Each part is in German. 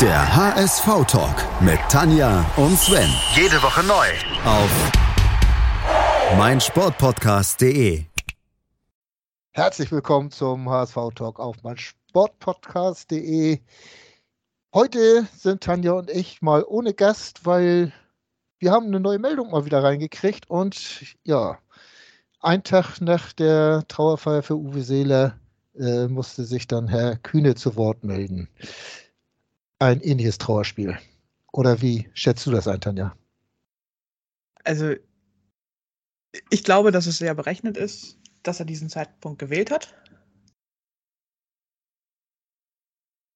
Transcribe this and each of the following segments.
Der HSV-Talk mit Tanja und Sven. Jede Woche neu. Auf meinsportpodcast.de. Herzlich willkommen zum HSV-Talk auf meinsportpodcast.de. Heute sind Tanja und ich mal ohne Gast, weil wir haben eine neue Meldung mal wieder reingekriegt und ja, ein Tag nach der Trauerfeier für Uwe Seeler äh, musste sich dann Herr Kühne zu Wort melden ein ähnliches Trauerspiel. Oder wie schätzt du das ein, Tanja? Also, ich glaube, dass es sehr berechnet ist, dass er diesen Zeitpunkt gewählt hat.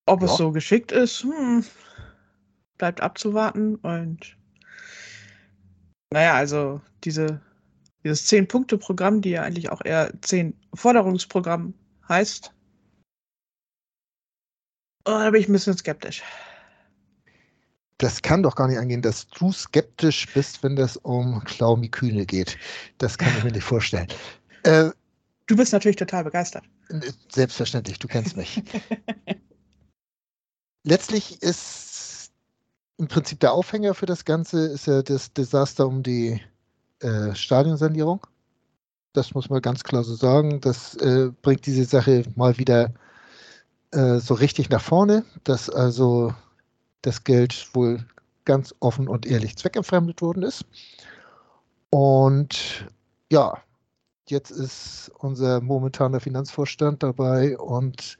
Ob ja. es so geschickt ist, hm, bleibt abzuwarten. Und naja, also diese, dieses Zehn-Punkte-Programm, die ja eigentlich auch eher Zehn-Forderungsprogramm heißt, Oh, da bin ich ein bisschen skeptisch. Das kann doch gar nicht angehen, dass du skeptisch bist, wenn das um Klaumi Kühne geht. Das kann ich mir nicht vorstellen. Äh, du bist natürlich total begeistert. Selbstverständlich, du kennst mich. Letztlich ist im Prinzip der Aufhänger für das Ganze ist ja das Desaster um die äh, Stadionsanierung. Das muss man ganz klar so sagen. Das äh, bringt diese Sache mal wieder äh, so richtig nach vorne, dass also das Geld wohl ganz offen und ehrlich zweckentfremdet worden ist. Und ja, jetzt ist unser momentaner Finanzvorstand dabei und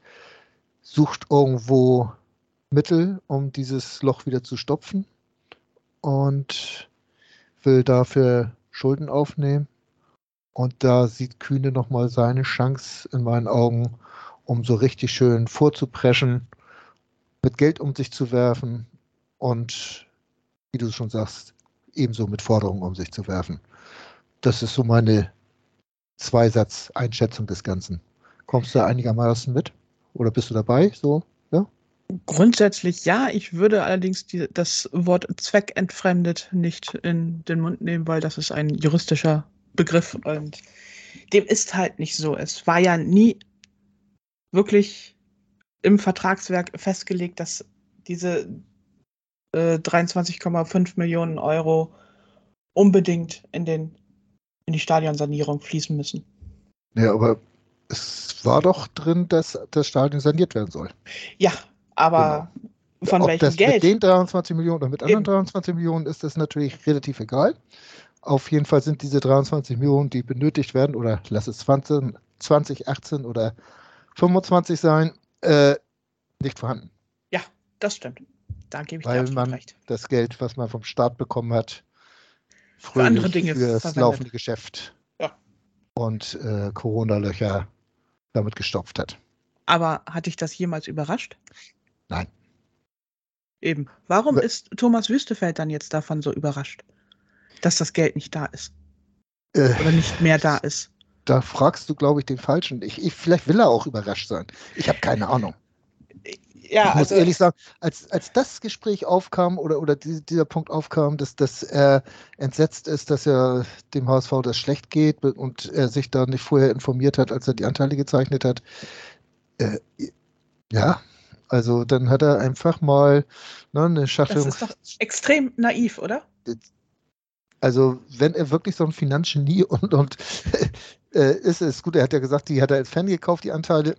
sucht irgendwo Mittel, um dieses Loch wieder zu stopfen und will dafür Schulden aufnehmen. Und da sieht Kühne nochmal seine Chance in meinen Augen, um so richtig schön vorzupreschen, mit Geld um sich zu werfen und, wie du schon sagst, ebenso mit Forderungen um sich zu werfen. Das ist so meine Zweisatz-Einschätzung des Ganzen. Kommst du einigermaßen mit? Oder bist du dabei? So, ja? Grundsätzlich ja. Ich würde allerdings die, das Wort zweckentfremdet nicht in den Mund nehmen, weil das ist ein juristischer Begriff und dem ist halt nicht so. Es war ja nie wirklich im Vertragswerk festgelegt, dass diese äh, 23,5 Millionen Euro unbedingt in, den, in die Stadionsanierung fließen müssen. Ja, aber es war doch drin, dass das Stadion saniert werden soll. Ja, aber genau. von Ob welchem das Geld? Mit den 23 Millionen oder mit anderen Eben. 23 Millionen ist das natürlich relativ egal. Auf jeden Fall sind diese 23 Millionen, die benötigt werden, oder lass es 20, 2018 oder 25 sein, äh, nicht vorhanden. Ja, das stimmt. Da gebe ich Weil dir man recht. das Geld, was man vom Staat bekommen hat, für andere Dinge für das verwendet. laufende Geschäft ja. und äh, Corona-Löcher damit gestopft hat. Aber hat dich das jemals überrascht? Nein. Eben. Warum Aber, ist Thomas Wüstefeld dann jetzt davon so überrascht, dass das Geld nicht da ist? Äh, Oder nicht mehr da ist? Da fragst du, glaube ich, den Falschen. Ich, ich, vielleicht will er auch überrascht sein. Ich habe keine Ahnung. Ja, ich muss also, ehrlich sagen, als, als das Gespräch aufkam oder, oder dieser Punkt aufkam, dass, dass er entsetzt ist, dass er dem HSV das schlecht geht und er sich da nicht vorher informiert hat, als er die Anteile gezeichnet hat, äh, ja, also dann hat er einfach mal ne, eine Schachtel. Das ist doch extrem naiv, oder? Also wenn er wirklich so ein Finanzgenie und, und äh, ist es gut, er hat ja gesagt, die hat er als Fan gekauft, die Anteile.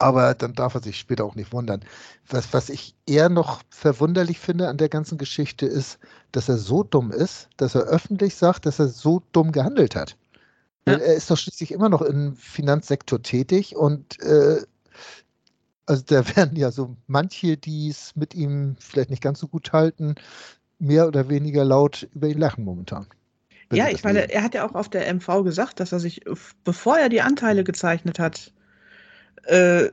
Aber dann darf er sich später auch nicht wundern. Was, was ich eher noch verwunderlich finde an der ganzen Geschichte ist, dass er so dumm ist, dass er öffentlich sagt, dass er so dumm gehandelt hat. Ja. Er ist doch schließlich immer noch im Finanzsektor tätig und äh, also da werden ja so manche, die es mit ihm vielleicht nicht ganz so gut halten, mehr oder weniger laut über ihn lachen momentan. Ja, ich meine, er hat ja auch auf der MV gesagt, dass er sich, bevor er die Anteile gezeichnet hat, äh,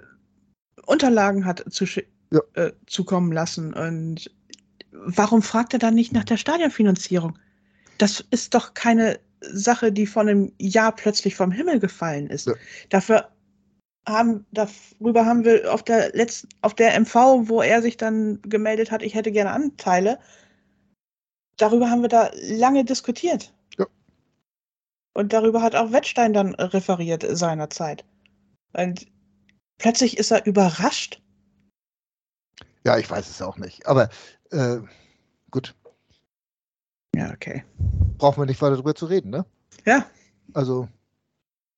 Unterlagen hat zu, ja. äh, zukommen lassen. Und warum fragt er dann nicht nach der Stadionfinanzierung? Das ist doch keine Sache, die von einem Jahr plötzlich vom Himmel gefallen ist. Ja. Dafür haben, darüber haben wir auf der letzten, auf der MV, wo er sich dann gemeldet hat, ich hätte gerne Anteile, darüber haben wir da lange diskutiert. Und darüber hat auch Wettstein dann referiert seinerzeit. Und plötzlich ist er überrascht. Ja, ich weiß es auch nicht. Aber äh, gut. Ja, okay. Brauchen wir nicht weiter darüber zu reden, ne? Ja. Also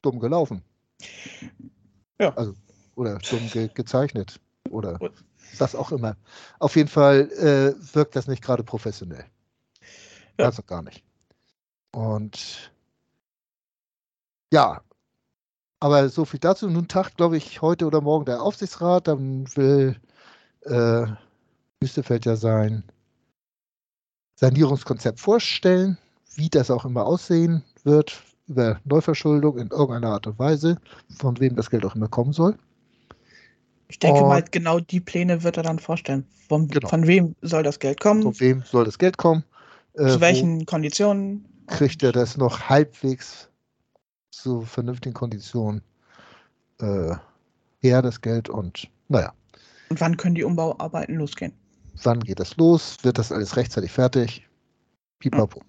dumm gelaufen. Ja. Also, oder dumm ge gezeichnet. Oder was auch immer. Auf jeden Fall äh, wirkt das nicht gerade professionell. Ja. Also gar nicht. Und ja, aber so viel dazu. Nun tagt, glaube ich, heute oder morgen der Aufsichtsrat. Dann will äh, Wüstefeld ja sein Sanierungskonzept vorstellen, wie das auch immer aussehen wird, über Neuverschuldung in irgendeiner Art und Weise, von wem das Geld auch immer kommen soll. Ich denke und, mal, genau die Pläne wird er dann vorstellen. Von, genau. von wem soll das Geld kommen? Von wem soll das Geld kommen? Äh, Zu welchen Konditionen? Kriegt er das noch halbwegs zu vernünftigen Konditionen äh, her, das Geld und naja. Und wann können die Umbauarbeiten losgehen? Wann geht das los? Wird das alles rechtzeitig fertig? Pipapo.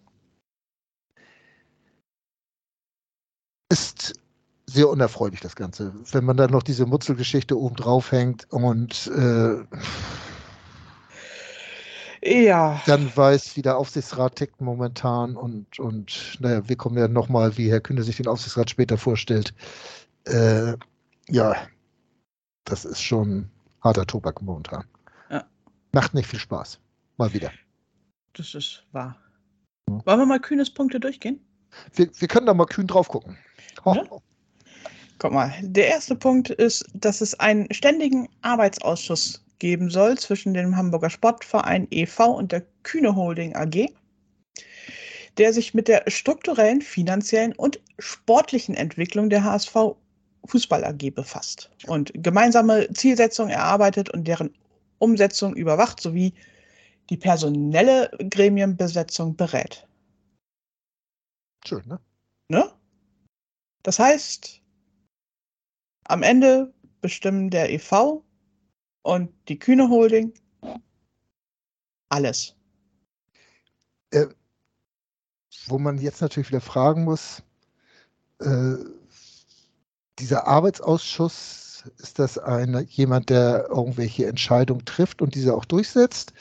Ist sehr unerfreulich, das Ganze. Wenn man dann noch diese Mutzelgeschichte oben drauf hängt und äh, ja. dann weiß, wie der Aufsichtsrat tickt momentan und, und naja, wir kommen ja nochmal, wie Herr Kühne sich den Aufsichtsrat später vorstellt. Äh, ja, das ist schon harter Tobak momentan. Ja. Macht nicht viel Spaß. Mal wieder. Das ist wahr. Ja. Wollen wir mal Kühnes Punkte durchgehen? Wir, wir können da mal kühn drauf gucken. Oh. Ja. Guck mal, der erste Punkt ist, dass es einen ständigen Arbeitsausschuss geben soll zwischen dem Hamburger Sportverein e.V. und der Kühne Holding AG, der sich mit der strukturellen, finanziellen und sportlichen Entwicklung der HSV Fußball AG befasst und gemeinsame Zielsetzungen erarbeitet und deren Umsetzung überwacht sowie die personelle Gremienbesetzung berät. Schön, ne? Ne? Das heißt, am Ende bestimmen der EV und die Kühne Holding alles. Äh, wo man jetzt natürlich wieder fragen muss, äh, dieser Arbeitsausschuss, ist das ein, jemand, der irgendwelche Entscheidungen trifft und diese auch durchsetzt?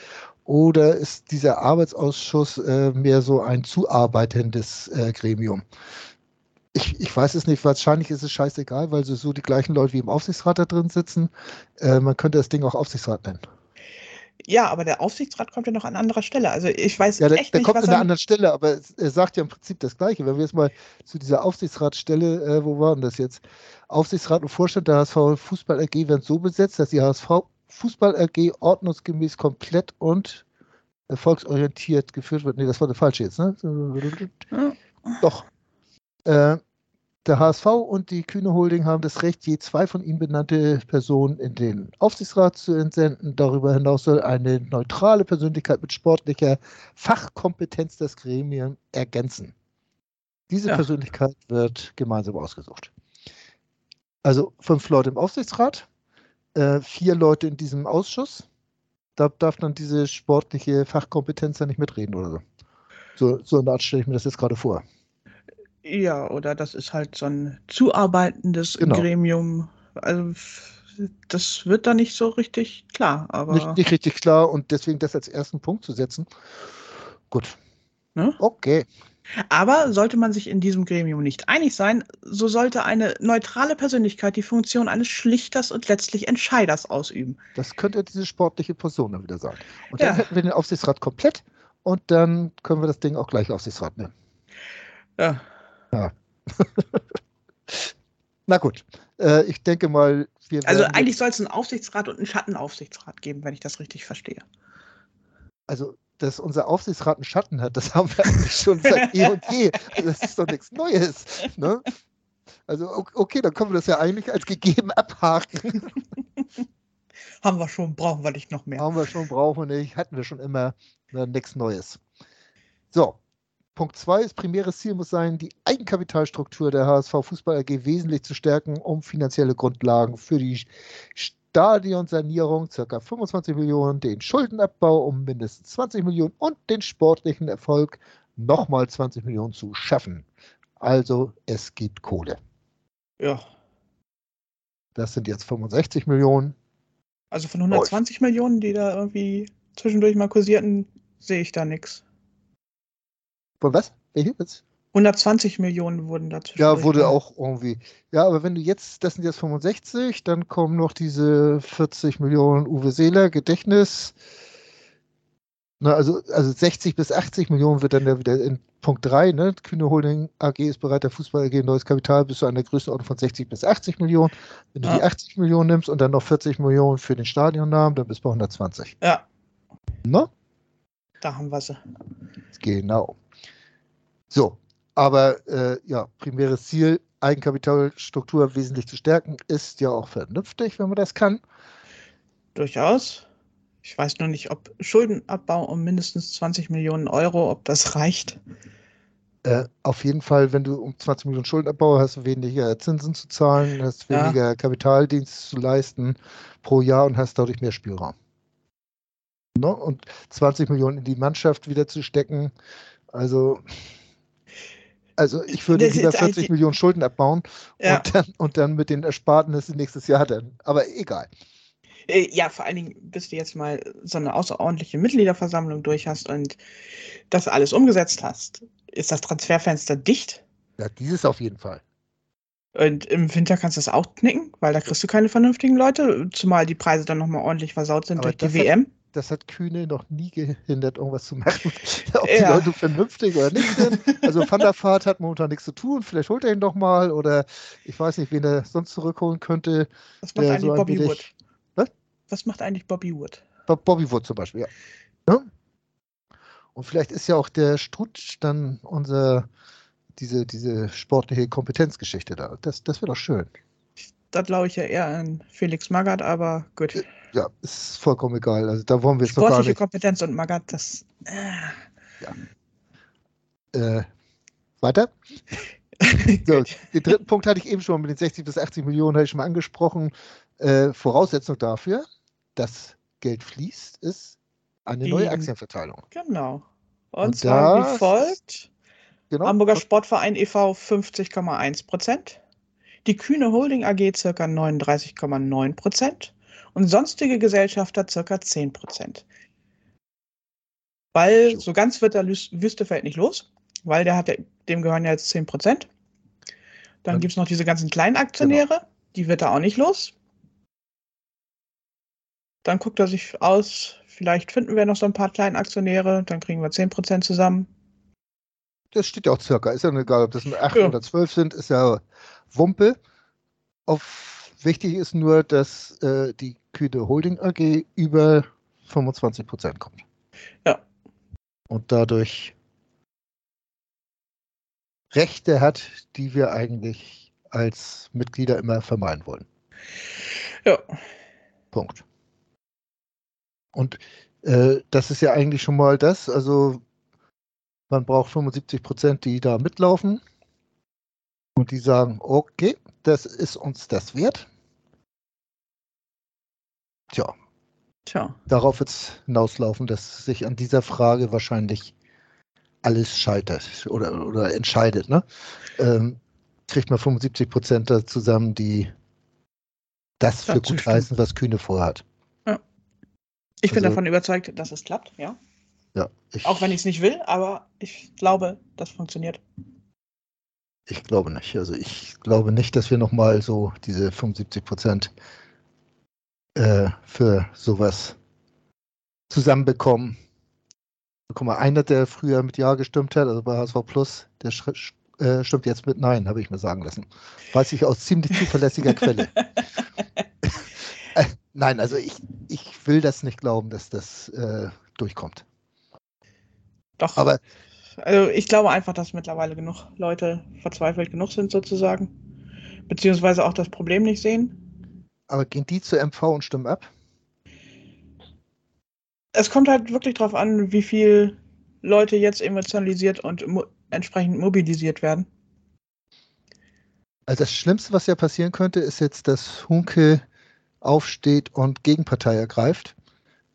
Oder ist dieser Arbeitsausschuss äh, mehr so ein zuarbeitendes äh, Gremium? Ich, ich, weiß es nicht, wahrscheinlich ist es scheißegal, weil so die gleichen Leute wie im Aufsichtsrat da drin sitzen. Äh, man könnte das Ding auch Aufsichtsrat nennen. Ja, aber der Aufsichtsrat kommt ja noch an anderer Stelle. Also ich weiß ja, der, echt der nicht, kommt was an einer anderen Stelle, aber er sagt ja im Prinzip das Gleiche. Wenn wir jetzt mal zu dieser Aufsichtsratsstelle, äh, wo waren das jetzt? Aufsichtsrat und Vorstand der HSV Fußball AG werden so besetzt, dass die HSV Fußball AG ordnungsgemäß komplett und erfolgsorientiert geführt wird. Nee, das war der falsche jetzt, ne? Doch. Äh, der HSV und die Kühne Holding haben das Recht, je zwei von ihnen benannte Personen in den Aufsichtsrat zu entsenden. Darüber hinaus soll eine neutrale Persönlichkeit mit sportlicher Fachkompetenz das Gremium ergänzen. Diese ja. Persönlichkeit wird gemeinsam ausgesucht. Also fünf Leute im Aufsichtsrat, äh, vier Leute in diesem Ausschuss. Da darf dann diese sportliche Fachkompetenz ja nicht mitreden oder so. So, so eine Art stelle ich mir das jetzt gerade vor. Ja, oder das ist halt so ein zuarbeitendes genau. Gremium. Also das wird da nicht so richtig klar. Aber nicht, nicht richtig klar und deswegen das als ersten Punkt zu setzen. Gut. Ne? Okay. Aber sollte man sich in diesem Gremium nicht einig sein, so sollte eine neutrale Persönlichkeit die Funktion eines Schlichters und letztlich Entscheiders ausüben. Das könnte diese sportliche Person dann wieder sein. Und dann ja. hätten wir den Aufsichtsrat komplett und dann können wir das Ding auch gleich Aufsichtsrat nennen. Ja. Ja. Na gut, äh, ich denke mal, wir Also eigentlich soll es einen Aufsichtsrat und einen Schattenaufsichtsrat geben, wenn ich das richtig verstehe. Also, dass unser Aufsichtsrat einen Schatten hat, das haben wir eigentlich schon seit eh und je. Also, das ist doch nichts Neues. Ne? Also, okay, dann können wir das ja eigentlich als gegeben abhaken. haben wir schon, brauchen wir nicht noch mehr. Haben wir schon, brauchen wir nicht, hatten wir schon immer ne, nichts Neues. So, Punkt 2, das primäre Ziel muss sein, die Eigenkapitalstruktur der HSV Fußball AG wesentlich zu stärken, um finanzielle Grundlagen für die Stadionsanierung ca. 25 Millionen, den Schuldenabbau um mindestens 20 Millionen und den sportlichen Erfolg nochmal 20 Millionen zu schaffen. Also es gibt Kohle. Ja. Das sind jetzt 65 Millionen. Also von 120 oh, Millionen, die da irgendwie zwischendurch mal kursierten, sehe ich da nichts. Von was? Welche jetzt? 120 Millionen wurden dazu. Ja, wurde auch irgendwie. Ja, aber wenn du jetzt, das sind jetzt 65, dann kommen noch diese 40 Millionen Uwe Seeler Gedächtnis. Na, also, also 60 bis 80 Millionen wird dann ja wieder in Punkt 3, ne? Kühne Holding AG ist bereit, der Fußball AG neues Kapital bis zu einer Größenordnung von 60 bis 80 Millionen. Wenn du ja. die 80 Millionen nimmst und dann noch 40 Millionen für den Stadionnamen, dann bist du bei 120. Ja. Ne? Da haben wir sie. Genau. So, aber äh, ja, primäres Ziel, Eigenkapitalstruktur wesentlich zu stärken, ist ja auch vernünftig, wenn man das kann. Durchaus. Ich weiß nur nicht, ob Schuldenabbau um mindestens 20 Millionen Euro, ob das reicht. Äh, auf jeden Fall, wenn du um 20 Millionen Schuldenabbau hast, weniger Zinsen zu zahlen, hast weniger ja. Kapitaldienst zu leisten pro Jahr und hast dadurch mehr Spielraum. Ne? Und 20 Millionen in die Mannschaft wieder zu stecken, also also ich würde lieber 40 Millionen Schulden abbauen ja. und, dann, und dann mit den Ersparnissen nächstes Jahr dann. Aber egal. Äh, ja, vor allen Dingen, bis du jetzt mal so eine außerordentliche Mitgliederversammlung durch hast und das alles umgesetzt hast, ist das Transferfenster dicht. Ja, dieses auf jeden Fall. Und im Winter kannst du es auch knicken, weil da kriegst du keine vernünftigen Leute, zumal die Preise dann nochmal ordentlich versaut sind Aber durch die WM. Das hat Kühne noch nie gehindert, irgendwas zu machen. Ob ja. die Leute vernünftig oder nicht sind. Also Van der Vaart hat momentan nichts zu tun. Vielleicht holt er ihn doch mal oder ich weiß nicht, wen er sonst zurückholen könnte. Was macht eigentlich so Bobby Wood? Was? Was macht eigentlich Bobby Wood? Bobby Wood zum Beispiel, ja. ja. Und vielleicht ist ja auch der Strutsch dann unser, diese, diese sportliche Kompetenzgeschichte da. Das, das wäre doch schön. Da glaube ich ja eher an Felix Magath, aber gut. Ja, ist vollkommen egal. Also da wollen wir jetzt noch gar nicht. Kompetenz und Magath, das. Äh. Ja. Äh, weiter? so, den dritten Punkt hatte ich eben schon mit den 60 bis 80 Millionen, hatte ich schon mal angesprochen. Äh, Voraussetzung dafür, dass Geld fließt, ist eine Die, neue Aktienverteilung. Genau. Und, und zwar das, wie folgt: genau, Hamburger Sportverein e.V. 50,1 Prozent. Die Kühne Holding AG ca. 39,9 Prozent und sonstige Gesellschafter ca. 10 Prozent. Weil so ganz wird der Wüstefeld nicht los, weil der hat, dem gehören ja jetzt 10 Prozent. Dann ja. gibt es noch diese ganzen kleinen Aktionäre, genau. die wird er auch nicht los. Dann guckt er sich aus, vielleicht finden wir noch so ein paar kleine Aktionäre, dann kriegen wir 10 Prozent zusammen. Das steht ja auch circa. Ist ja egal, ob das 8 ja. oder 12 sind, ist ja Wumpe. Auf, wichtig ist nur, dass äh, die Kühne Holding AG über 25 Prozent kommt. Ja. Und dadurch Rechte hat, die wir eigentlich als Mitglieder immer vermeiden wollen. Ja. Punkt. Und äh, das ist ja eigentlich schon mal das. Also man braucht 75 Prozent, die da mitlaufen und die sagen, okay, das ist uns das wert. Tja. Tja. Darauf wird es hinauslaufen, dass sich an dieser Frage wahrscheinlich alles scheitert oder, oder entscheidet. Ne? Ähm, kriegt man 75 Prozent da zusammen, die das für gut heißen, was Kühne vorhat. Ja. Ich bin also, davon überzeugt, dass es klappt, ja. Ja, Auch wenn ich es nicht will, aber ich glaube, das funktioniert. Ich glaube nicht. Also ich glaube nicht, dass wir nochmal so diese 75 Prozent äh, für sowas zusammenbekommen. Guck mal, einer, der früher mit Ja gestimmt hat, also bei HSV Plus, der äh, stimmt jetzt mit Nein, habe ich mir sagen lassen. Weiß ich aus ziemlich zuverlässiger Quelle. äh, nein, also ich, ich will das nicht glauben, dass das äh, durchkommt. Doch. Aber also ich glaube einfach, dass mittlerweile genug Leute verzweifelt genug sind sozusagen, beziehungsweise auch das Problem nicht sehen. Aber gehen die zur MV und stimmen ab? Es kommt halt wirklich darauf an, wie viel Leute jetzt emotionalisiert und mo entsprechend mobilisiert werden. Also das Schlimmste, was ja passieren könnte, ist jetzt, dass Hunke aufsteht und Gegenpartei ergreift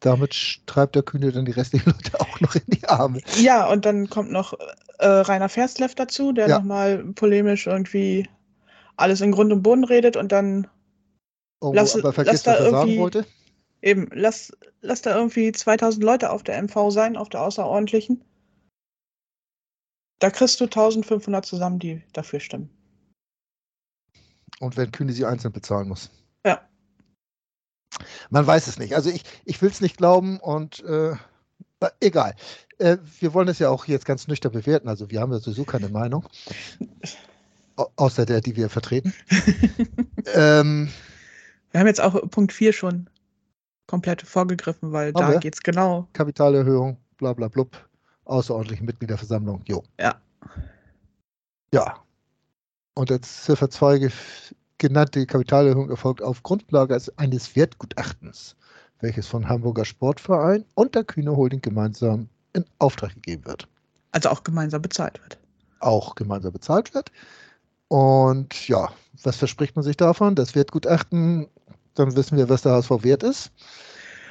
damit treibt der Kühne dann die restlichen Leute auch noch in die Arme. Ja, und dann kommt noch äh, Rainer Ferstleff dazu, der ja. nochmal polemisch irgendwie alles in Grund und Boden redet und dann oh, lass, aber vergiss, lass da was er irgendwie, sagen wollte. Eben, lass, lass da irgendwie 2000 Leute auf der MV sein, auf der außerordentlichen. Da kriegst du 1500 zusammen, die dafür stimmen. Und wenn Kühne sie einzeln bezahlen muss. Ja. Man weiß es nicht. Also ich, ich will es nicht glauben und äh, egal. Äh, wir wollen es ja auch jetzt ganz nüchtern bewerten. Also wir haben ja sowieso keine Meinung. außer der, die wir vertreten. ähm, wir haben jetzt auch Punkt 4 schon komplett vorgegriffen, weil da geht es genau. Kapitalerhöhung, bla bla blub, außerordentliche Mitgliederversammlung, jo. Ja. Ja. Und jetzt Ziffer 2 genannte Kapitalerhöhung erfolgt auf Grundlage eines Wertgutachtens, welches von Hamburger Sportverein und der Kühne Holding gemeinsam in Auftrag gegeben wird. Also auch gemeinsam bezahlt wird. Auch gemeinsam bezahlt wird. Und ja, was verspricht man sich davon? Das Wertgutachten, dann wissen wir, was der HSV wert ist.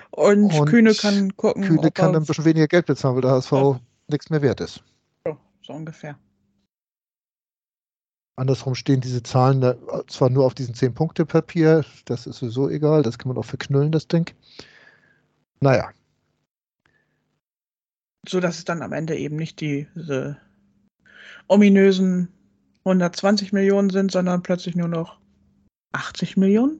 Und, und Kühne kann gucken. Kühne kann dann ein bisschen weniger Geld bezahlen, weil der HSV ja. nichts mehr wert ist. So, so ungefähr. Andersrum stehen diese Zahlen da zwar nur auf diesem 10-Punkte-Papier, das ist sowieso egal, das kann man auch verknüllen, das Ding. Naja. So dass es dann am Ende eben nicht diese ominösen 120 Millionen sind, sondern plötzlich nur noch 80 Millionen?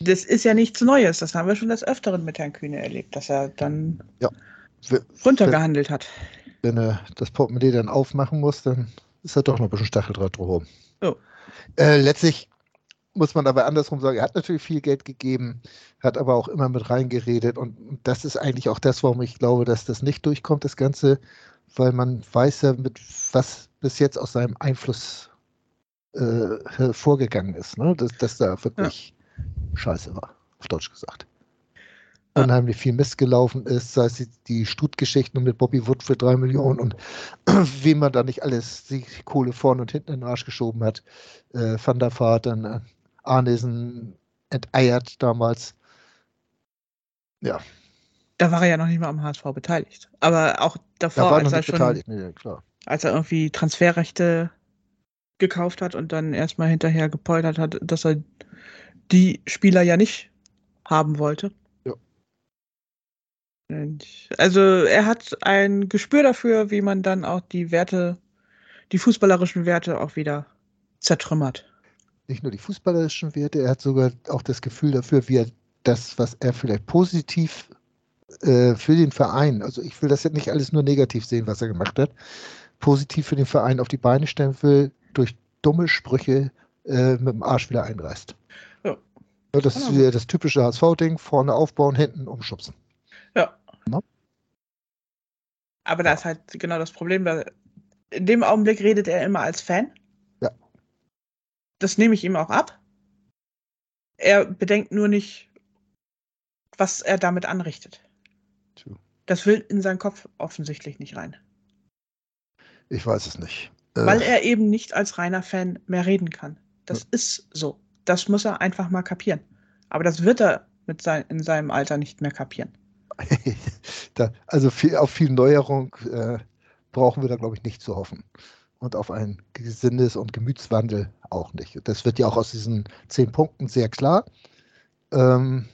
Das ist ja nichts Neues. Das haben wir schon des Öfteren mit Herrn Kühne erlebt, dass er dann ja. runtergehandelt hat. Wenn er das Portemonnaie dann aufmachen muss, dann ist er doch noch ein bisschen Stacheldraht drumherum. Oh. Äh, letztlich muss man aber andersrum sagen, er hat natürlich viel Geld gegeben, hat aber auch immer mit reingeredet und das ist eigentlich auch das, warum ich glaube, dass das nicht durchkommt, das Ganze, weil man weiß ja, mit was bis jetzt aus seinem Einfluss äh, hervorgegangen ist, ne? dass, dass da wirklich ja. scheiße war, auf Deutsch gesagt. Unheimlich viel Mist gelaufen ist, sei es die Stut-Geschichten mit Bobby Wood für drei Millionen und wie man da nicht alles die Kohle vorne und hinten in den Arsch geschoben hat. Äh, Van der Vaart, dann äh, Arnesen enteiert damals. Ja, da war er ja noch nicht mal am HSV beteiligt. Aber auch davor, da war als er schon, beteiligt. Nee, klar. als er irgendwie Transferrechte gekauft hat und dann erstmal hinterher gepoltert hat, dass er die Spieler ja nicht haben wollte. Also er hat ein Gespür dafür, wie man dann auch die Werte, die fußballerischen Werte auch wieder zertrümmert. Nicht nur die fußballerischen Werte, er hat sogar auch das Gefühl dafür, wie er das, was er vielleicht positiv äh, für den Verein, also ich will das jetzt nicht alles nur negativ sehen, was er gemacht hat, positiv für den Verein auf die Beine stellen will, durch dumme Sprüche äh, mit dem Arsch wieder einreißt. Ja. ja das ist wieder das typische HSV-Ding, vorne aufbauen, hinten umschubsen. Aber da ist halt genau das Problem, weil in dem Augenblick redet er immer als Fan. Ja. Das nehme ich ihm auch ab. Er bedenkt nur nicht, was er damit anrichtet. Das will in seinen Kopf offensichtlich nicht rein. Ich weiß es nicht. Äh. Weil er eben nicht als reiner Fan mehr reden kann. Das ja. ist so. Das muss er einfach mal kapieren. Aber das wird er mit sein, in seinem Alter nicht mehr kapieren. da, also viel, auf viel Neuerung äh, brauchen wir da, glaube ich, nicht zu hoffen. Und auf einen Gesindes- und Gemütswandel auch nicht. Das wird ja auch aus diesen zehn Punkten sehr klar. Ähm,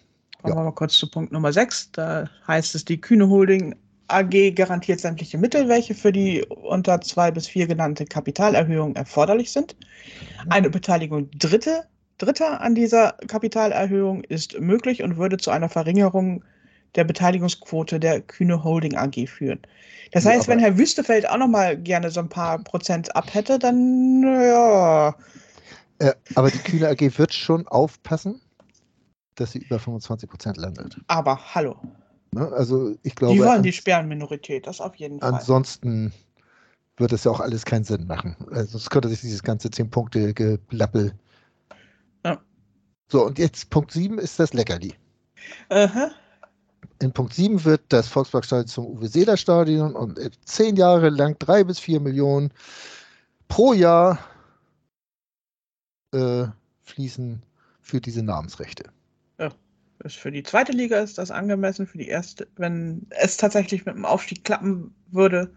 Kommen ja. wir mal kurz zu Punkt Nummer 6. Da heißt es, die Kühne Holding AG garantiert sämtliche Mittel, welche für die unter zwei bis vier genannte Kapitalerhöhung erforderlich sind. Eine Beteiligung Dritte, Dritter an dieser Kapitalerhöhung ist möglich und würde zu einer Verringerung der Beteiligungsquote der Kühne Holding AG führen. Das ja, heißt, wenn Herr Wüstefeld auch noch mal gerne so ein paar Prozent ab hätte, dann ja. Äh, aber die Kühne AG wird schon aufpassen, dass sie über 25 Prozent landet. Aber hallo. Ne? Also ich glaube. Die wollen die Sperrenminorität, das auf jeden Fall. Ansonsten wird es ja auch alles keinen Sinn machen. Also sonst könnte sich dieses ganze 10-Punkte-Geblappel. Ja. So, und jetzt Punkt 7 ist das Leckerli. Aha. In Punkt 7 wird das Volksparkstadion zum Uwe Seeler Stadion und zehn Jahre lang drei bis vier Millionen pro Jahr äh, fließen für diese Namensrechte. Ist für die zweite Liga ist das angemessen, für die erste, wenn es tatsächlich mit dem Aufstieg klappen würde.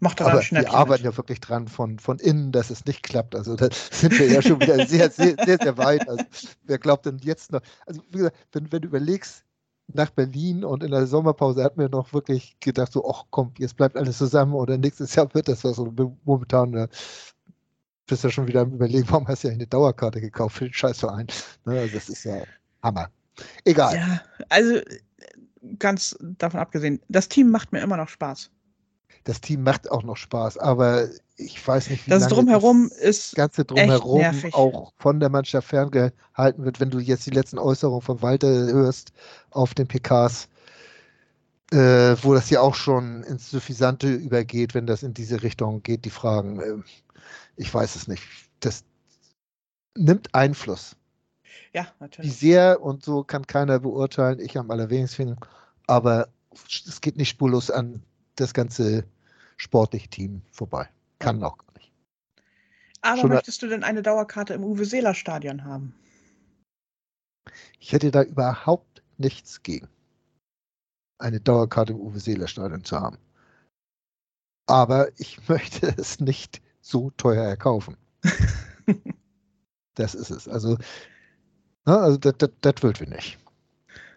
macht er Aber Schnäppchen. arbeiten ja wirklich dran von, von innen, dass es nicht klappt. Also da sind wir ja schon wieder sehr, sehr, sehr, sehr weit. Also wer glaubt denn jetzt noch? Also wie gesagt, wenn, wenn du überlegst, nach Berlin und in der Sommerpause hat mir noch wirklich gedacht, so, ach komm, jetzt bleibt alles zusammen oder nächstes Jahr wird das was. Und momentan äh, bist du ja schon wieder am überlegen, warum hast du ja eine Dauerkarte gekauft für den Scheißverein. Ne, also das ist ja Hammer. Egal. Ja, also äh, ganz davon abgesehen, das Team macht mir immer noch Spaß. Das Team macht auch noch Spaß, aber ich weiß nicht, wie Das lange Drumherum das ist Ganze drumherum auch von der Mannschaft ferngehalten wird, wenn du jetzt die letzten Äußerungen von Walter hörst auf den PKs, äh, wo das ja auch schon ins Suffisante übergeht, wenn das in diese Richtung geht, die Fragen. ähm, ich weiß es nicht. Das nimmt Einfluss. ja Wie natürlich. sehr und so kann keiner beurteilen, ich am allerwenigsten, aber es geht nicht spurlos an das ganze sportliche Team vorbei. Kann auch gar nicht. Aber schon- möchtest du denn eine Dauerkarte im Uwe Seeler Stadion haben? Ich hätte da überhaupt nichts gegen, eine Dauerkarte im Uwe Seeler Stadion zu haben. Aber ich möchte es nicht so teuer erkaufen. das ist es. Also, na, also das, das, das wird wir nicht.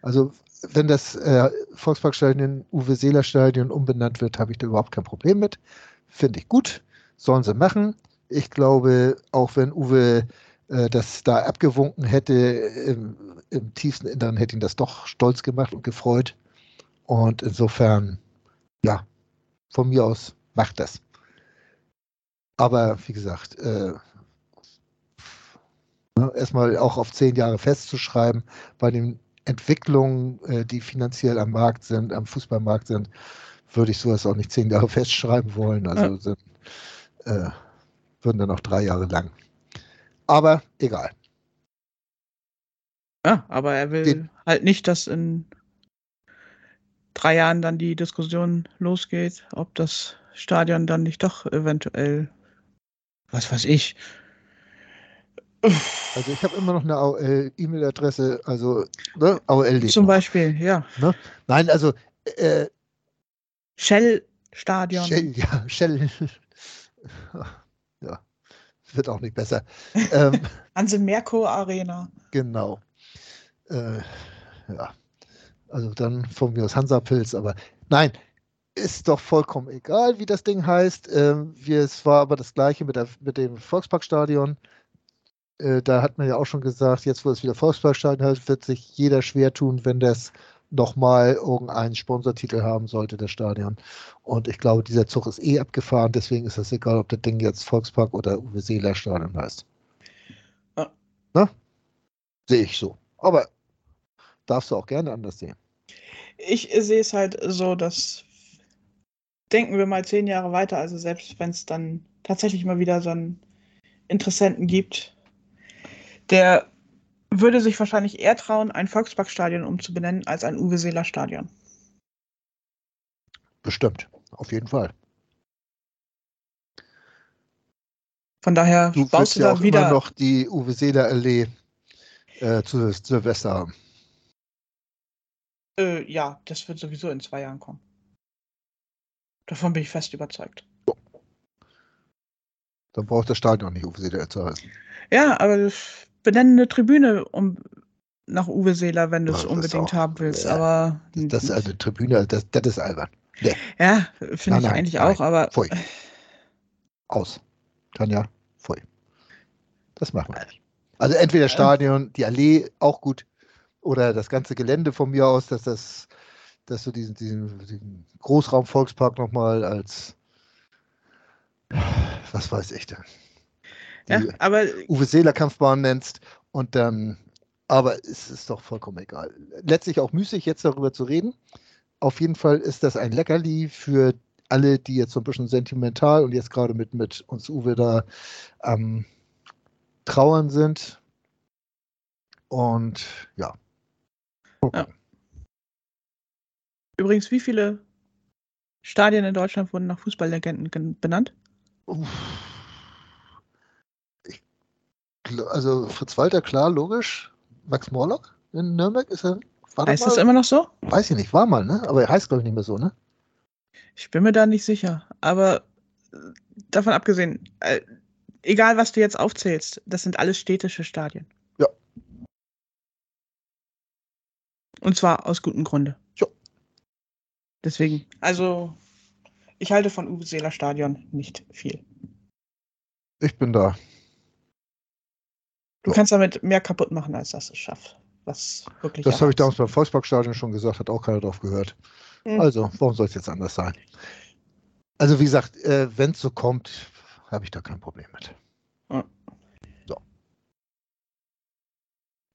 Also, wenn das äh, Volksparkstadion in Uwe Seeler Stadion umbenannt wird, habe ich da überhaupt kein Problem mit. Finde ich gut. Sollen sie machen. Ich glaube, auch wenn Uwe äh, das da abgewunken hätte, im, im tiefsten Innern hätte ihn das doch stolz gemacht und gefreut. Und insofern, ja, von mir aus macht das. Aber wie gesagt, äh, ne, erstmal auch auf zehn Jahre festzuschreiben, bei den Entwicklungen, äh, die finanziell am Markt sind, am Fußballmarkt sind, würde ich sowas auch nicht zehn Jahre festschreiben wollen. Also sind, äh, würden dann auch drei Jahre lang. Aber egal. Ja, aber er will Den- halt nicht, dass in drei Jahren dann die Diskussion losgeht, ob das Stadion dann nicht doch eventuell, was weiß ich. Also ich habe immer noch eine AOL E-Mail-Adresse, also ne, AOL. Zum Beispiel, ja. Nein, also äh, Shell-Stadion. Shell, ja, Shell. ja, wird auch nicht besser. ähm, Hanse Merkur Arena. genau. Äh, ja, also dann von mir aus Hansapilz, aber nein, ist doch vollkommen egal, wie das Ding heißt. Ähm, wir, es war aber das gleiche mit, der, mit dem Volksparkstadion. Äh, da hat man ja auch schon gesagt, jetzt wo es wieder Volksparkstadion heißt, wird sich jeder schwer tun, wenn das nochmal irgendeinen Sponsortitel haben sollte, das Stadion. Und ich glaube, dieser Zug ist eh abgefahren, deswegen ist es egal, ob das Ding jetzt Volkspark oder Uwe Seeler Stadion heißt. Ne? Sehe ich so. Aber darfst du auch gerne anders sehen. Ich sehe es halt so, dass denken wir mal zehn Jahre weiter, also selbst wenn es dann tatsächlich mal wieder so einen Interessenten gibt, der würde sich wahrscheinlich eher trauen, ein Volksparkstadion umzubenennen, als ein Uwe Seeler Stadion. Bestimmt, auf jeden Fall. Von daher Du baust du ja da auch wieder. immer noch die Uwe Seeler Allee äh, zu Silvester haben. Äh, ja, das wird sowieso in zwei Jahren kommen. Davon bin ich fest überzeugt. Dann braucht das Stadion nicht Uwe Seeler zu heißen. Ja, aber benenne eine Tribüne um, nach Uwe Seeler, wenn du Ja, es unbedingt auch- haben willst. ja, aber Das, das eine Tribüne, das, das ist albern. ja, Nein, finde ich nein, eigentlich nein. auch, aber Pfui. Aus. Tanja, pfui. Das machen wir nicht. Also entweder Stadion, die Allee, auch gut, oder das ganze Gelände von mir aus, dass das, dass du diesen, diesen, diesen Großraum-Volkspark nochmal als, was weiß ich denn, ja, aber Uwe Seeler Kampfbahn nennst und dann, aber es ist doch vollkommen egal. Letztlich auch müßig, jetzt darüber zu reden. Auf jeden Fall ist das ein Leckerli für alle, die jetzt so ein bisschen sentimental und jetzt gerade mit, mit uns Uwe da am Trauern sind. Und ja. Ja. übrigens, wie viele Stadien in Deutschland wurden nach Fußballlegenden gen- benannt? Uff. Also Fritz Walter, klar, logisch. Max Morlock in Nürnberg ist er. War Heißt das mal? immer noch so? Weiß ich nicht, war mal, ne? Aber er heißt, glaube ich, nicht mehr so, ne? Ich bin mir da nicht sicher. Aber davon abgesehen, äh, egal was du jetzt aufzählst, das sind alles städtische Stadien. Ja. Und zwar aus gutem Grunde. Ja. Deswegen, also ich halte von Uwe Seeler Stadion nicht viel. Ich bin da. Du kannst damit mehr kaputt machen, als das es schafft. Was wirklich das habe ich damals beim Volksparkstadion schon gesagt, hat auch keiner drauf gehört. Mhm. Also, warum soll es jetzt anders sein? Also, wie gesagt, äh, wenn es so kommt, habe ich da kein Problem mit. Mhm. So.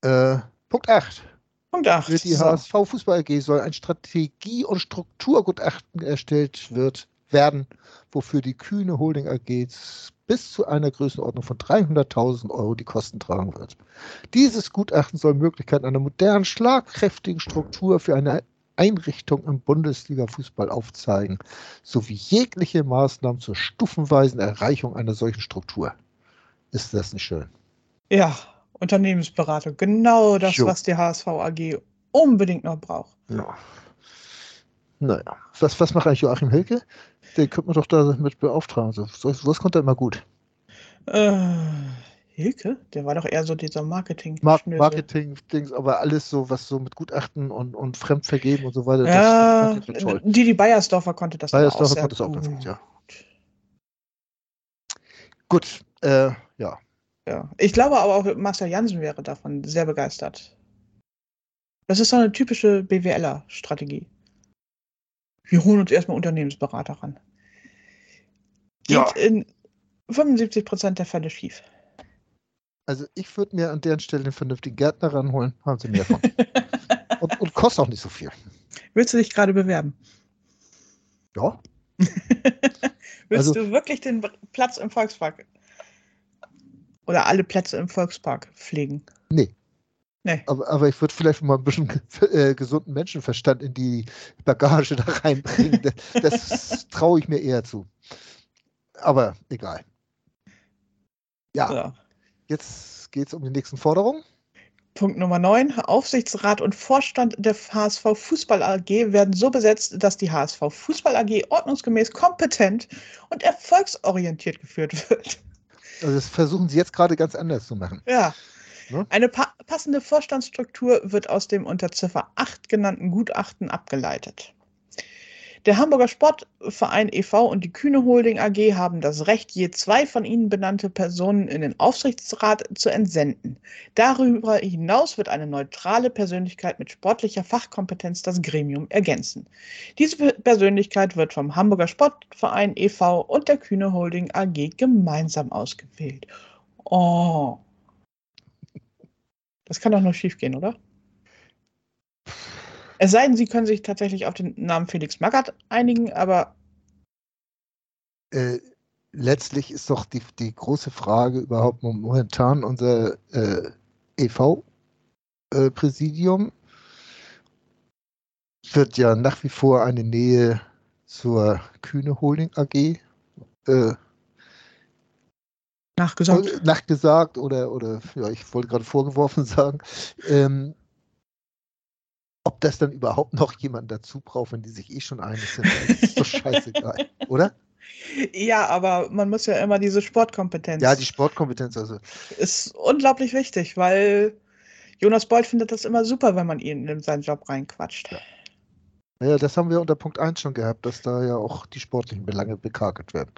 Äh, Punkt 8. Punkt 8. Wird die so. HSV Fußball AG soll ein Strategie- und Strukturgutachten erstellt wird, werden, wofür die Kühne Holding AG bis zu einer Größenordnung von 300.000 Euro die Kosten tragen wird. Dieses Gutachten soll Möglichkeiten einer modernen, schlagkräftigen Struktur für eine Einrichtung im Bundesliga-Fußball aufzeigen, sowie jegliche Maßnahmen zur stufenweisen Erreichung einer solchen Struktur. Ist das nicht schön? Ja, Unternehmensberatung, genau das, jo. was die HSV AG unbedingt noch braucht. Ja. Naja, was, was macht eigentlich Joachim Hilke? Den könnte man doch damit beauftragen. So, was konnte er immer gut? Äh, Hilke? Der war doch eher so dieser Marketing. Mar Marketing-Dings, aber alles so, was so mit Gutachten und, und Fremdvergeben und so weiter. Ja, das, das die Bayersdorfer konnte das Bayersdorfer auch konnte das auch ganz gut, ja. Gut, äh, ja. Ja, ich glaube aber auch Marcel Jansen wäre davon sehr begeistert. Das ist so eine typische BWLer-Strategie. Wir holen uns erstmal Unternehmensberater ran. Geht ja. in 75 Prozent der Fälle schief. Also ich würde mir an deren Stelle einen vernünftigen Gärtner ranholen, haben sie mehr von. und, und kostet auch nicht so viel. Willst du dich gerade bewerben? Ja. Willst also, du wirklich den Platz im Volkspark oder alle Plätze im Volkspark pflegen? Nee. Nee. Aber, aber ich würde vielleicht mal ein bisschen äh, gesunden Menschenverstand in die Bagage da reinbringen. das, das traue ich mir eher zu. Aber egal. Ja. ja. Jetzt geht es um die nächsten Forderungen. Punkt Nummer 9. Aufsichtsrat und Vorstand der HSV Fußball AG werden so besetzt, dass die HSV Fußball AG ordnungsgemäß kompetent und erfolgsorientiert geführt wird. Also das versuchen sie jetzt gerade ganz anders zu machen. Ja. Ne? Eine pa passende Vorstandsstruktur wird aus dem unter Ziffer 8 genannten Gutachten abgeleitet. Der Hamburger Sportverein e.V. und die Kühne Holding AG haben das Recht, je zwei von ihnen benannte Personen in den Aufsichtsrat zu entsenden. Darüber hinaus wird eine neutrale Persönlichkeit mit sportlicher Fachkompetenz das Gremium ergänzen. Diese Persönlichkeit wird vom Hamburger Sportverein e.V. und der Kühne Holding AG gemeinsam ausgewählt. Oh. Das kann doch nur schief gehen, oder? Es sei denn, Sie können sich tatsächlich auf den Namen Felix Magath einigen, aber. Äh, letztlich ist doch die, die große Frage überhaupt momentan unser äh, EV-Präsidium äh, wird ja nach wie vor eine Nähe zur Kühne Holding AG äh, nachgesagt. nachgesagt oder, oder ja, ich wollte gerade vorgeworfen sagen. Ähm, ob das dann überhaupt noch jemand dazu braucht, wenn die sich eh schon einig sind, ist doch scheißegal, oder? Ja, aber man muss ja immer diese Sportkompetenz. Ja, die Sportkompetenz also. Ist unglaublich wichtig, weil Jonas Beuth findet das immer super, wenn man ihn in seinen Job reinquatscht. Ja. Naja, das haben wir unter Punkt 1 schon gehabt, dass da ja auch die sportlichen Belange bekakelt werden.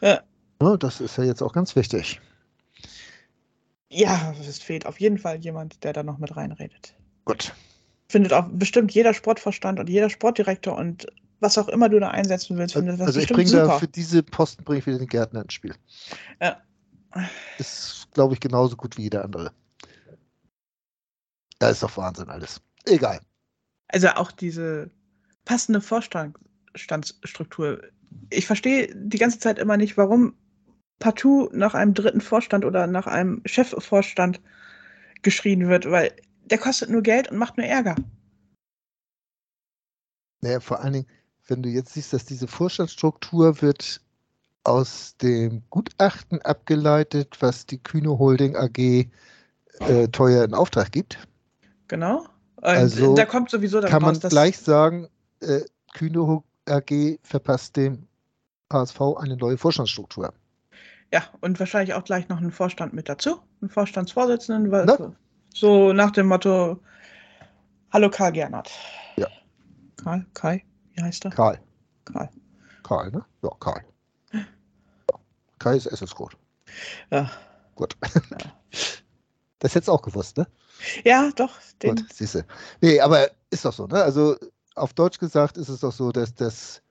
Ja. Ja. Das ist ja jetzt auch ganz wichtig. Ja, es fehlt auf jeden Fall jemand, der da noch mit reinredet. Gut findet auch bestimmt jeder Sportvorstand und jeder Sportdirektor und was auch immer du da einsetzen willst, findet das Also ich bringe da für diese Posten bringe ich wieder den Gärtner ins Spiel. Ja. Ist, glaube ich, genauso gut wie jeder andere. Da ist doch Wahnsinn alles. Egal. Also auch diese passende Vorstandsstruktur. Ich verstehe die ganze Zeit immer nicht, warum partout nach einem dritten Vorstand oder nach einem Chefvorstand geschrien wird, weil der kostet nur Geld und macht nur Ärger. Naja, vor allen Dingen, wenn du jetzt siehst, dass diese Vorstandsstruktur wird aus dem Gutachten abgeleitet, was die Kühne Holding AG äh, teuer in Auftrag gibt. Genau. also da kommt sowieso dann kann raus, man gleich sagen, äh, Kühne AG verpasst dem HSV eine neue Vorstandsstruktur. Ja, und wahrscheinlich auch gleich noch einen Vorstand mit dazu, einen Vorstandsvorsitzenden, weil Na? so nach dem Motto, hallo Karl Gernert. Ja. Karl, Kai, wie heißt er? Karl. Karl. Karl, ne? Ja, Karl. Kai ist SS gut. Ja. Gut. Ja. Das hättest du auch gewusst, ne? Ja, doch. Den. Gut, siehst du. Nee, aber ist doch so, ne? Also auf Deutsch gesagt ist es doch so, dass das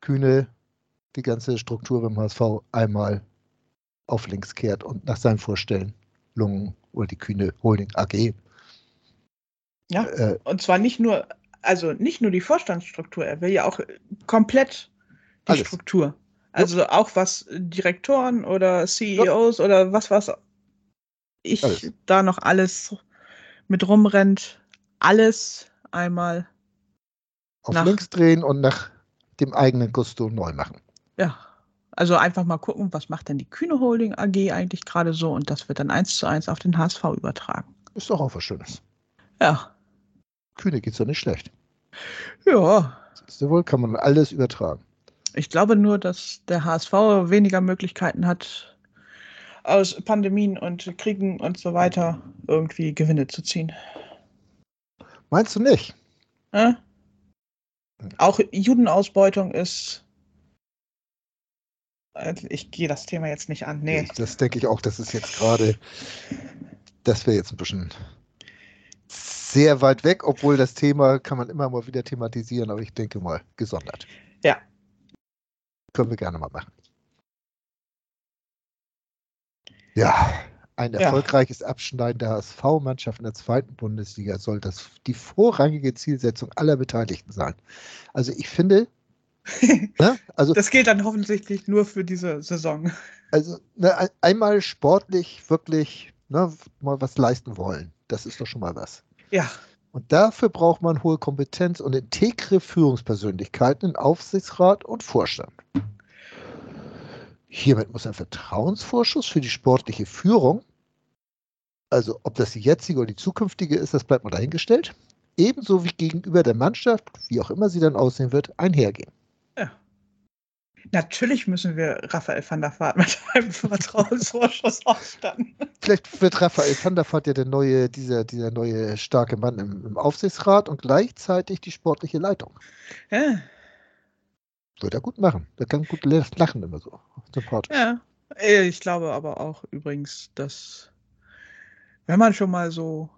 Kühne die ganze Struktur beim HSV einmal auf links kehrt und nach seinen Vorstellungen oder die Kühne Holding AG. Ja, äh, und zwar nicht nur, also nicht nur die Vorstandsstruktur, er will ja auch komplett die alles. Struktur. Also ja. auch was Direktoren oder CEOs ja. oder was was ich alles. da noch alles mit rumrennt, alles einmal auf nach, links drehen und nach dem eigenen Gusto neu machen. Ja, also einfach mal gucken, was macht denn die Kühne Holding AG eigentlich gerade so und das wird dann eins zu eins auf den HSV übertragen. Ist doch auch was Schönes. Ja. Kühne geht's doch nicht schlecht. Ja. Siehst du wohl, kann man alles übertragen. Ich glaube nur, dass der HSV weniger Möglichkeiten hat, aus Pandemien und Kriegen und so weiter irgendwie Gewinne zu ziehen. Meinst du nicht? Äh? Auch Judenausbeutung ist. Also ich gehe das Thema jetzt nicht an. Nee. Das denke ich auch, das ist jetzt gerade. Das wäre jetzt ein bisschen sehr weit weg, obwohl das Thema kann man immer mal wieder thematisieren, aber ich denke mal gesondert. Ja. Können wir gerne mal machen. Ja, ein erfolgreiches ja. Abschneiden der HSV-Mannschaft in der zweiten Bundesliga soll das die vorrangige Zielsetzung aller Beteiligten sein. Also ich finde, ne, also das gilt dann offensichtlich nur für diese Saison. Also ne, einmal sportlich wirklich ne, mal was leisten wollen, das ist doch schon mal was. Ja. Und dafür braucht man hohe Kompetenz und integre Führungspersönlichkeiten in Aufsichtsrat und Vorstand. Hiermit muss ein Vertrauensvorschuss für die sportliche Führung, also ob das die jetzige oder die zukünftige ist, das bleibt mal dahingestellt, ebenso wie gegenüber der Mannschaft, wie auch immer sie dann aussehen wird, einhergehen. Natürlich müssen wir Raphael van der Vaart mit einem Vertrauensvorschuss ausstatten. Vielleicht wird Raphael van der Vaart ja der neue, dieser, dieser neue starke Mann im, im Aufsichtsrat und gleichzeitig die sportliche Leitung. Ja. Wird er gut machen. Der kann gut lachen immer so. Sympathisch. Ja. Äh, ich glaube aber auch übrigens, dass wenn man schon mal so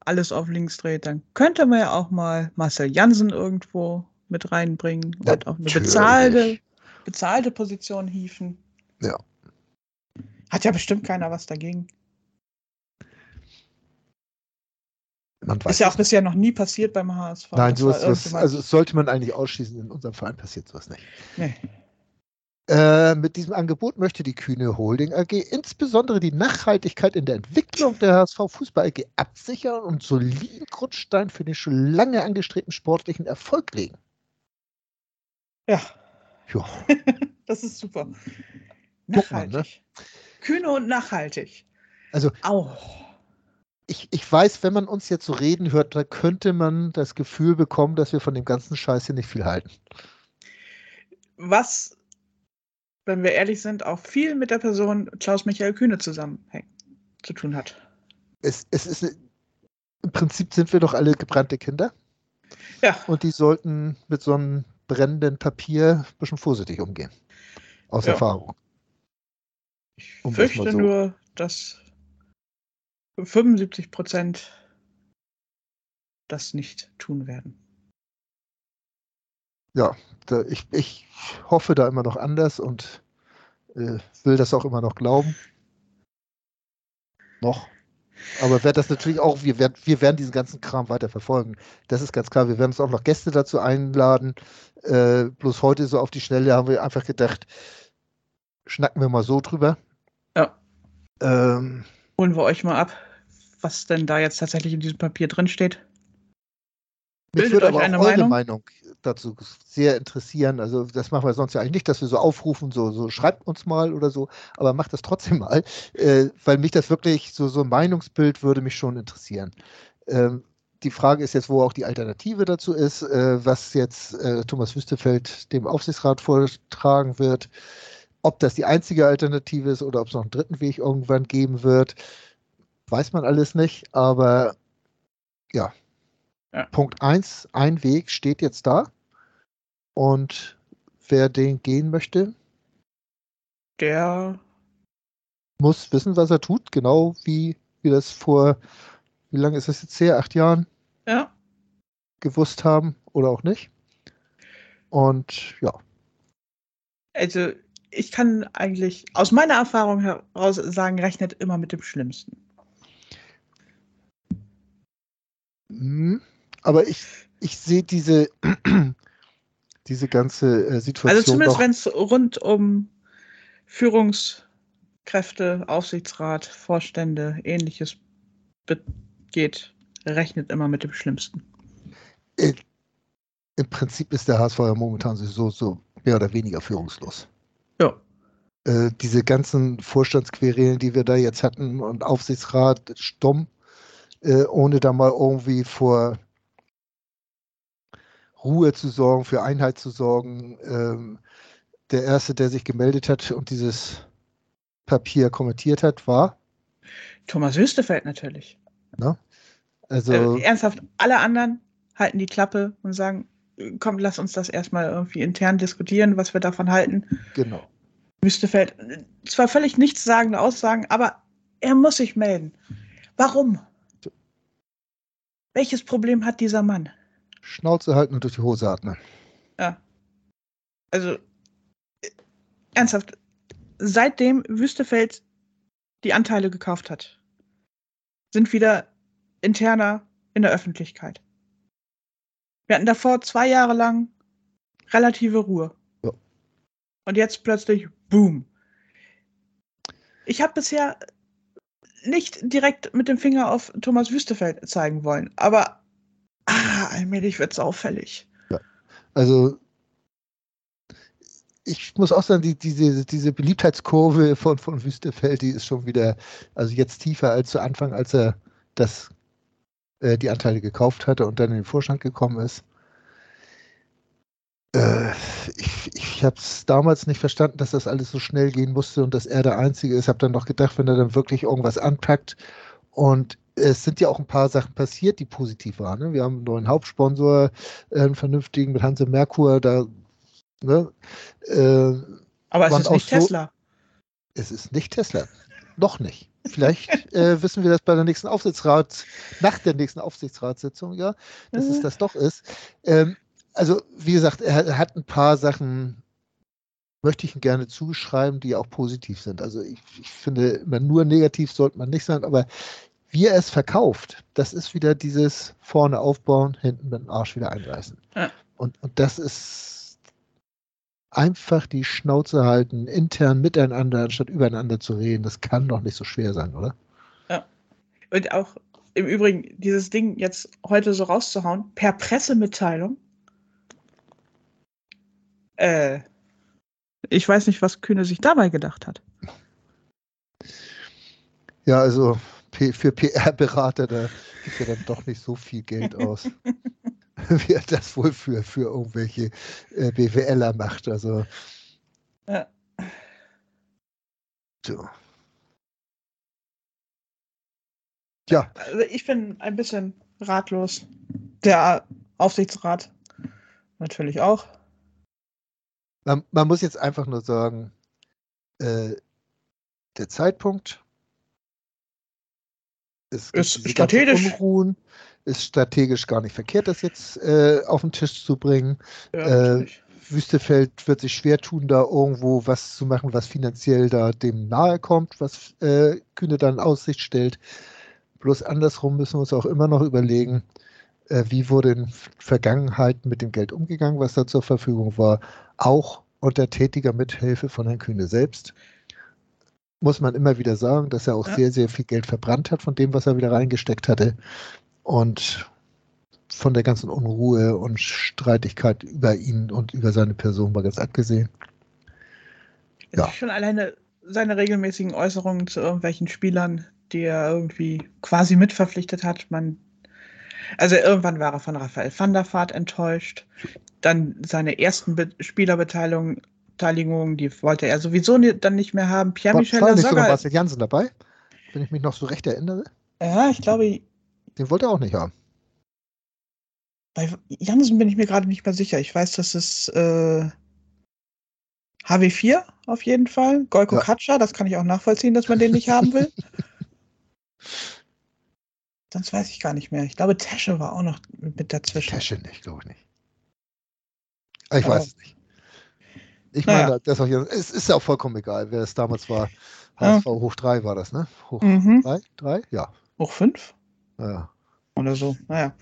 alles auf links dreht, dann könnte man ja auch mal Marcel Jansen irgendwo mit reinbringen und auch eine bezahlte, bezahlte Position hieven. Ja. Hat ja bestimmt keiner was dagegen. ist ja auch bisher noch nie passiert beim HSV. Nein, sowas, was, also sollte man eigentlich ausschließen. In unserem Verein passiert sowas nicht. Nee. Äh, mit diesem Angebot möchte die Kühne Holding AG insbesondere die Nachhaltigkeit in der Entwicklung der HSV Fußball AG absichern und soliden Grundstein für den schon lange angestrebten sportlichen Erfolg legen. Ja. Ja. das ist super. Nachhaltig. Mal, ne? Kühne und nachhaltig. Also. Auch ich, ich weiß, wenn man uns jetzt so reden hört, da könnte man das Gefühl bekommen, dass wir von dem ganzen Scheiß hier nicht viel halten. Was, wenn wir ehrlich sind, auch viel mit der Person Klaus-Michael Kühne zusammenhängt, zu tun hat. Es, es ist, im Prinzip sind wir doch alle gebrannte Kinder. Ja. Und die sollten mit so einem brennenden Papier ein bisschen vorsichtig umgehen. Aus ja. Erfahrung. Ich um fürchte das so. nur, dass 75 Prozent das nicht tun werden. Ja, da, ich, ich hoffe da immer noch anders und äh, will das auch immer noch glauben. Noch. Aber werde das natürlich auch, wir werden, wir werden diesen ganzen Kram weiter verfolgen. Das ist ganz klar. Wir werden uns auch noch Gäste dazu einladen. Äh, bloß heute so auf die Schnelle haben wir einfach gedacht, schnacken wir mal so drüber. Ja. Ähm, Holen wir euch mal ab was denn da jetzt tatsächlich in diesem Papier drinsteht. Mich würde aber auch eure Meinung? Meinung? dazu sehr interessieren. Also das machen wir sonst ja eigentlich nicht, dass wir so aufrufen, so, so schreibt uns mal oder so, aber macht das trotzdem mal, äh, weil mich das wirklich, so, so ein Meinungsbild würde mich schon interessieren. Ähm, die Frage ist jetzt, wo auch die Alternative dazu ist, äh, was jetzt äh, Thomas Wüstefeld dem Aufsichtsrat vortragen wird. Ob das die einzige Alternative ist oder ob es noch einen dritten Weg irgendwann geben wird, weiß man alles nicht. Aber ja, ja. Punkt 1, ein Weg steht jetzt da. Und wer den gehen möchte, der muss wissen, was er tut, genau wie wir das vor, wie lange ist das jetzt her? Acht Jahren? Ja. Gewusst haben oder auch nicht. Und ja. Also, ich kann eigentlich aus meiner Erfahrung heraus sagen, rechnet immer mit dem Schlimmsten. Mhm. Aber ich, ich sehe diese, diese ganze äh, Situation. Also zumindest wenn es rund um Führungskräfte, Aufsichtsrat, Vorstände, ähnliches geht, rechnet immer mit dem Schlimmsten. Äh, Im Prinzip ist der HSV ja momentan so, so mehr oder weniger führungslos. Ja. Äh, diese ganzen Vorstandsquerelen, die wir da jetzt hatten und Aufsichtsrat stumm, äh, ohne da mal irgendwie vor Ruhe zu sorgen, für Einheit zu sorgen. Ähm, der erste, der sich gemeldet hat und dieses Papier kommentiert hat, war Thomas Wüstefeld natürlich. Na? Also äh, ernsthaft, alle anderen halten die Klappe und sagen, komm, lass uns das erstmal irgendwie intern diskutieren, was wir davon halten. Genau. Wüstefeld, zwar völlig nichtssagende Aussagen, aber er muss sich melden. Warum? Welches Problem hat dieser Mann? Schnauze halten und durch die Hose atmen. Ja. Also, ernsthaft, seitdem Wüstefeld die Anteile gekauft hat, sind wieder interner in der Öffentlichkeit. Wir hatten davor zwei Jahre lang relative Ruhe. Ja. Und jetzt plötzlich, boom. Ich habe bisher nicht direkt mit dem Finger auf Thomas Wüstefeld zeigen wollen, aber allmählich wird es auffällig. Ja. Also ich muss auch sagen, die, diese, diese Beliebtheitskurve von, von Wüstefeld, die ist schon wieder, also jetzt tiefer als zu Anfang, als er das, äh, die Anteile gekauft hatte und dann in den Vorstand gekommen ist. Äh, ich ich habe es damals nicht verstanden, dass das alles so schnell gehen musste und dass er der Einzige ist. Ich habe dann noch gedacht, wenn er dann wirklich irgendwas anpackt und es sind ja auch ein paar Sachen passiert, die positiv waren. Ne? Wir haben einen neuen Hauptsponsor, äh, einen vernünftigen mit Hanse Merkur, da Ne? Äh, Aber es ist nicht so, Tesla. Es ist nicht Tesla. Noch nicht. Vielleicht äh, wissen wir das bei der nächsten Aufsichtsrat, nach der nächsten Aufsichtsratssitzung, ja, dass mhm. es das doch ist. Ähm, also, wie gesagt, er hat ein paar Sachen, möchte ich ihm gerne zuschreiben, die auch positiv sind. Also, ich, ich finde, immer nur negativ sollte man nicht sein, aber wie er es verkauft, das ist wieder dieses vorne aufbauen, hinten mit dem Arsch wieder einreißen. Ja. Und, und das ist einfach die Schnauze halten, intern miteinander, anstatt übereinander zu reden. Das kann doch nicht so schwer sein, oder? Ja. Und auch im Übrigen, dieses Ding jetzt heute so rauszuhauen, per Pressemitteilung. Äh, ich weiß nicht, was Kühne sich dabei gedacht hat. Ja, also für PR-Berater, da gibt ja dann doch nicht so viel Geld aus. wie er das wohl für, für irgendwelche äh, BWLer macht. Also. Ja. So. Ja. Also ich bin ein bisschen ratlos. Der Aufsichtsrat natürlich auch. Man, man muss jetzt einfach nur sagen, äh, der Zeitpunkt ist strategisch. Unruhen, ist strategisch gar nicht verkehrt, das jetzt äh, auf den Tisch zu bringen. Ja, äh, Wüstefeld wird sich schwer tun, da irgendwo was zu machen, was finanziell da dem nahe kommt, was äh, Kühne dann in Aussicht stellt. Bloß andersrum müssen wir uns auch immer noch überlegen, äh, wie wurde in Vergangenheit mit dem Geld umgegangen, was da zur Verfügung war, auch unter tätiger Mithilfe von Herrn Kühne selbst. Muss man immer wieder sagen, dass er auch ja. sehr, sehr viel Geld verbrannt hat von dem, was er wieder reingesteckt hatte und von der ganzen Unruhe und Streitigkeit über ihn und über seine Person mal ganz abgesehen. Ja. Schon alleine seine regelmäßigen Äußerungen zu irgendwelchen Spielern, die er irgendwie quasi mitverpflichtet hat. Man Also irgendwann war er von Raphael van der Vaart enttäuscht. Dann seine ersten Be Spielerbeteiligungen, die wollte er sowieso nie, dann nicht mehr haben. Pierre-Michel. War nicht sogar Marcel Janssen dabei? Wenn ich mich noch so recht erinnere. Ja, ich glaube. Den wollte er auch nicht haben. Bei Jansen bin ich mir gerade nicht mehr sicher. Ich weiß, dass es äh, HW4 auf jeden Fall. Golko ja. Katscha, das kann ich auch nachvollziehen, dass man den nicht haben will. Sonst weiß ich gar nicht mehr. Ich glaube, Tesche war auch noch mit dazwischen. Tesche nicht, glaube ich nicht. Ich Aber, weiß es nicht. Ich meine, naja. das auch hier, es ist ja auch vollkommen egal, wer es damals war. HSV ja. hoch 3 war das, ne? Hoch 3? Mhm. Drei? Ja. Hoch 5? Ja. Oder so. Naja.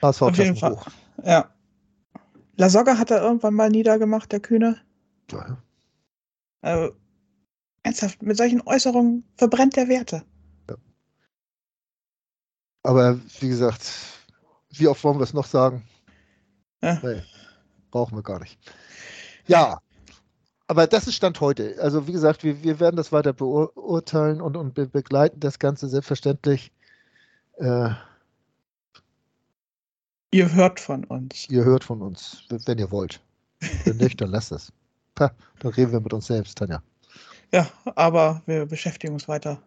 HSV Auf jeden Fall. Hoch. Ja. Lasogga hat er irgendwann mal niedergemacht, der Kühne. Ja. Äh, ernsthaft, mit solchen Äußerungen verbrennt der Werte. Ja. Aber wie gesagt, wie oft wollen wir es noch sagen? Ja. Nee, brauchen wir gar nicht. Ja, aber das ist Stand heute. Also wie gesagt, wir, wir werden das weiter beurteilen und, und be begleiten das Ganze selbstverständlich. Äh, ihr hört von uns. Ihr hört von uns, wenn ihr wollt. Wenn nicht, dann lasst es. Pah, dann reden wir mit uns selbst, Tanja. Ja, aber wir beschäftigen uns weiter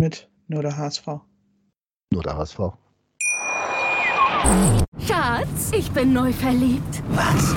mit nur der HSV. Nur der HSV. Schatz, ich bin neu verliebt. Was?